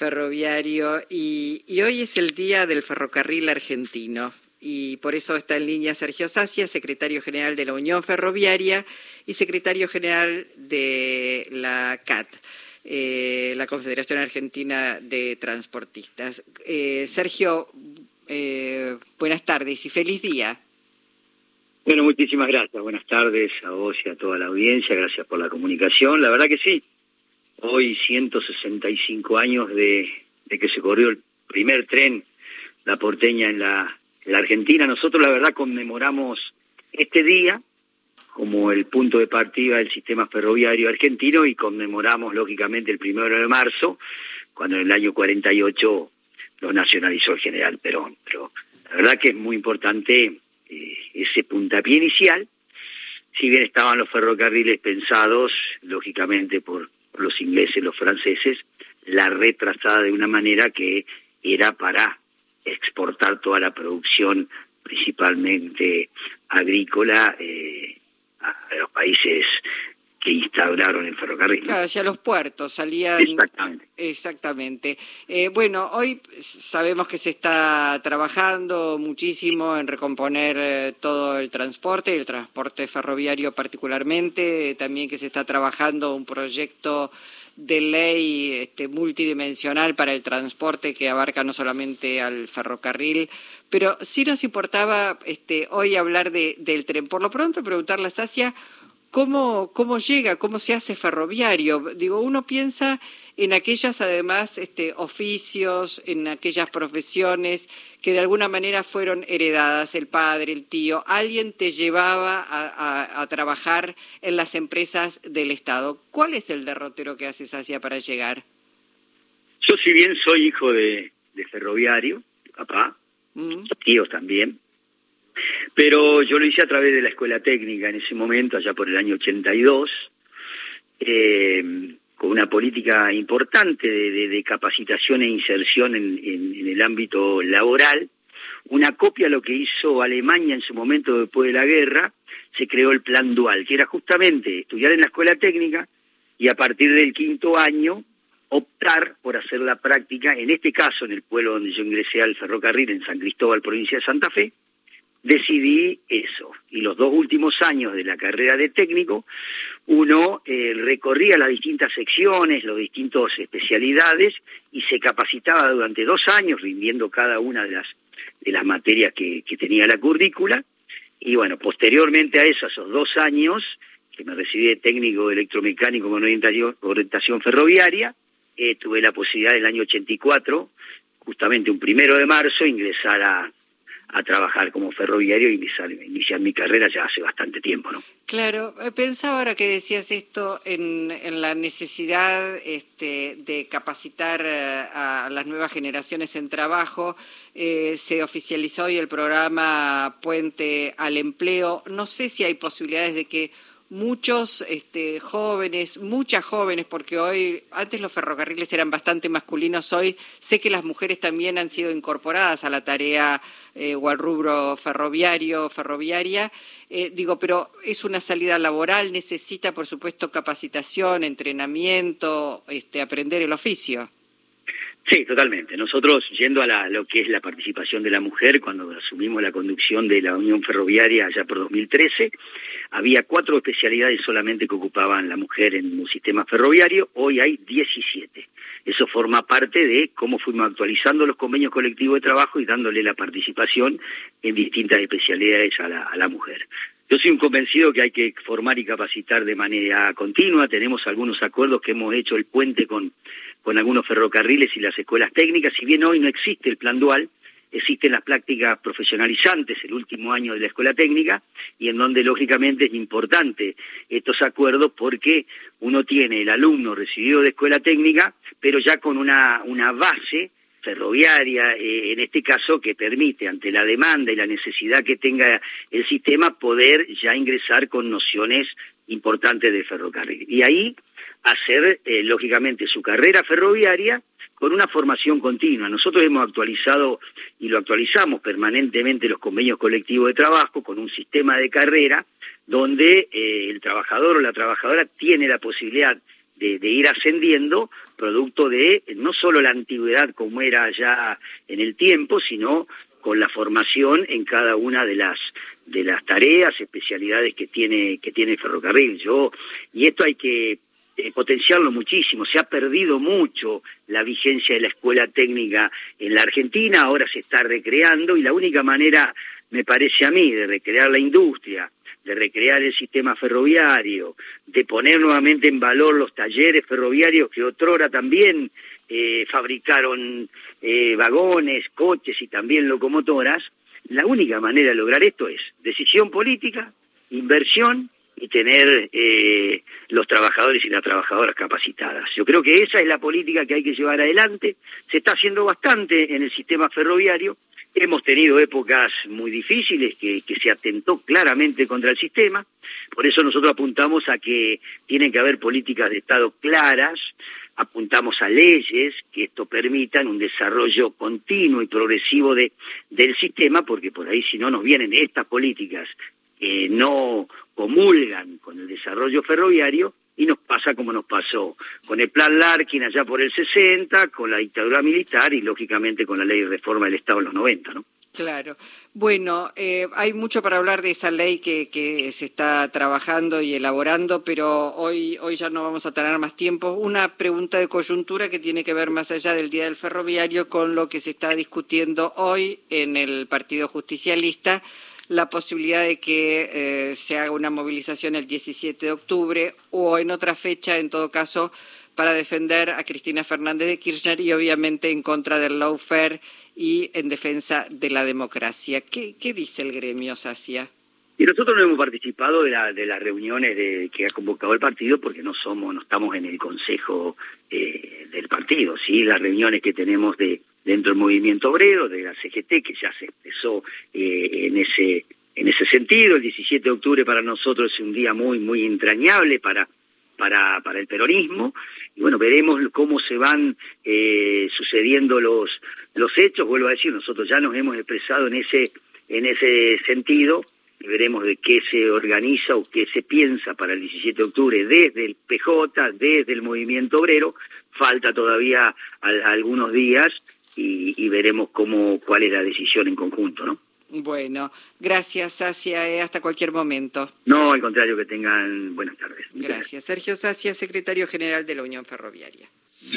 ferroviario y, hoy es el Día del Ferrocarril Argentino y por eso está en línea Sergio Sacia, secretario general de la Unión Ferroviaria y secretario general de la CAT, eh, la Confederación Argentina de Transportistas. Eh, Sergio, eh, buenas tardes y feliz día. Bueno, muchísimas gracias. Buenas tardes a vos y a toda la audiencia. Gracias por la comunicación. La verdad que sí. Hoy 165 años de, que se corrió el primer tren, la porteña en la, en la Argentina. Nosotros la verdad conmemoramos este día como el punto de partida del sistema ferroviario argentino y conmemoramos lógicamente el primero de marzo, cuando en el año 48 lo nacionalizó el general Perón. Pero la verdad que es muy importante eh, ese puntapié inicial, si bien estaban los ferrocarriles pensados, lógicamente, por, los ingleses, los franceses, la retrasada de una manera que era para exportar toda la producción, principalmente agrícola, eh, a los países que instauraron el ferrocarril. Claro, hacia los puertos salían. Exactamente. Eh, bueno, hoy sabemos que se está trabajando muchísimo en recomponer eh, todo el transporte, el transporte ferroviario particularmente, también que se está trabajando un proyecto de ley este, multidimensional para el transporte que abarca no solamente al ferrocarril, pero sí nos importaba este, hoy hablar de, del tren. Por lo pronto, preguntarle a Sacia cómo, cómo llega, cómo se hace ferroviario. Digo, uno piensa en aquellas, además, este, oficios, en aquellas profesiones que de alguna manera fueron heredadas, el padre, el tío, alguien te llevaba a, trabajar en las empresas del Estado. ¿Cuál es el derrotero que haces hacia para llegar? Yo, si bien soy hijo de, ferroviario, papá, mm. tíos también, pero yo lo hice a través de la escuela técnica en ese momento, allá por el año 82, eh, con una política importante de, capacitación e inserción en, el ámbito laboral, una copia de lo que hizo Alemania en su momento después de la guerra, se creó el plan dual, que era justamente estudiar en la escuela técnica y a partir del quinto año optar por hacer la práctica, en este caso en el pueblo donde yo ingresé al ferrocarril, en San Cristóbal, provincia de Santa Fe, decidí eso. Y los dos últimos años de la carrera de técnico, uno eh, recorría las distintas secciones, las distintas especialidades y se capacitaba durante dos años rindiendo cada una de las, de las materias que, tenía la currícula. Y bueno, posteriormente a eso, esos dos años, que me recibí de técnico electromecánico con orientación, ferroviaria, eh, tuve la posibilidad del año 84, justamente un primero de marzo, ingresar a, a trabajar como ferroviario y iniciar, mi carrera ya hace bastante tiempo, ¿no? Claro, eh, pensaba ahora que decías esto en, en la necesidad este, de capacitar eh, a las nuevas generaciones en trabajo. Eh, se oficializó hoy el programa Puente al Empleo. No sé si hay posibilidades de que muchos este, jóvenes, muchas jóvenes, porque hoy, antes los ferrocarriles eran bastante masculinos, hoy sé que las mujeres también han sido incorporadas a la tarea eh, o al rubro ferroviario, ferroviaria. Eh, digo, pero es una salida laboral, necesita, por supuesto, capacitación, entrenamiento, este, aprender el oficio. Sí, totalmente. Nosotros, yendo a lo que es la participación de la mujer, cuando asumimos la conducción de la Unión Ferroviaria allá por 2013, había cuatro especialidades solamente que ocupaban la mujer en un sistema ferroviario, hoy hay 17. Eso forma parte de cómo fuimos actualizando los convenios colectivos de trabajo y dándole la participación en distintas especialidades a la, mujer. Yo soy un convencido que hay que formar y capacitar de manera continua. Tenemos algunos acuerdos que hemos hecho el puente con, con algunos ferrocarriles y las escuelas técnicas. Si bien hoy no existe el plan dual, existen las prácticas profesionalizantes, el último año de la escuela técnica, y en donde lógicamente es importante estos acuerdos porque uno tiene el alumno recibido de escuela técnica, pero ya con una, una base ferroviaria, eh, en este caso, que permite, ante la demanda y la necesidad que tenga el sistema, poder ya ingresar con nociones importantes de ferrocarril. Y ahí hacer, eh, lógicamente, su carrera ferroviaria con una formación continua. Nosotros hemos actualizado y lo actualizamos permanentemente los convenios colectivos de trabajo con un sistema de carrera donde eh, el trabajador o la trabajadora tiene la posibilidad de, ir ascendiendo, producto de no solo la antigüedad como era ya en el tiempo, sino con la formación en cada una de las de las tareas, especialidades que tiene que tiene el ferrocarril. Yo y esto hay que eh, potenciarlo muchísimo. Se ha perdido mucho la vigencia de la escuela técnica en la Argentina, ahora se está recreando y la única manera, me parece a mí, de recrear la industria, de recrear el sistema ferroviario, de poner nuevamente en valor los talleres ferroviarios que otrora también eh, fabricaron eh, vagones, coches y también locomotoras, la única manera de lograr esto es decisión política, inversión y tener eh, los trabajadores y las trabajadoras capacitadas. Yo creo que esa es la política que hay que llevar adelante. Se está haciendo bastante en el sistema ferroviario. Hemos tenido épocas muy difíciles que, que se atentó claramente contra el sistema. Por eso nosotros apuntamos a que tienen que haber políticas de Estado claras, apuntamos a leyes que esto permitan un desarrollo continuo y progresivo de, del sistema, porque por ahí si no nos vienen estas políticas que no comulgan con el desarrollo ferroviario y nos pasa como nos pasó con el plan Larkin allá por el 60, con la dictadura militar y lógicamente con la ley de reforma del Estado en los 90, ¿no? Claro. Bueno, eh, hay mucho para hablar de esa ley que, que, se está trabajando y elaborando, pero hoy, hoy ya no vamos a tener más tiempo. Una pregunta de coyuntura que tiene que ver más allá del Día del Ferroviario con lo que se está discutiendo hoy en el Partido Justicialista, la posibilidad de que eh, se haga una movilización el 17 de octubre o en otra fecha, en todo caso, para defender a Cristina Fernández de Kirchner y obviamente en contra del lawfare y en defensa de la democracia. ¿Qué, dice el gremio, Sacia? Y nosotros no hemos participado de, las reuniones de, que ha convocado el partido porque no somos, no estamos en el consejo eh, del partido, sí, las reuniones que tenemos de dentro del movimiento obrero, de la CGT, que ya se expresó eh, en ese en ese sentido. El 17 de octubre para nosotros es un día muy muy entrañable para para, para el peronismo. Y bueno, veremos cómo se van eh, sucediendo los, los hechos. Vuelvo a decir, nosotros ya nos hemos expresado en ese, en ese sentido y veremos de qué se organiza o qué se piensa para el 17 de octubre desde el PJ, desde el movimiento obrero. Falta todavía algunos días y, y veremos cómo, cuál es la decisión en conjunto, ¿no? Bueno, gracias, Sacia. Eh, hasta cualquier momento. No, al contrario, que tengan buenas tardes. gracias. Sergio Sacia, secretario general de la Unión Ferroviaria.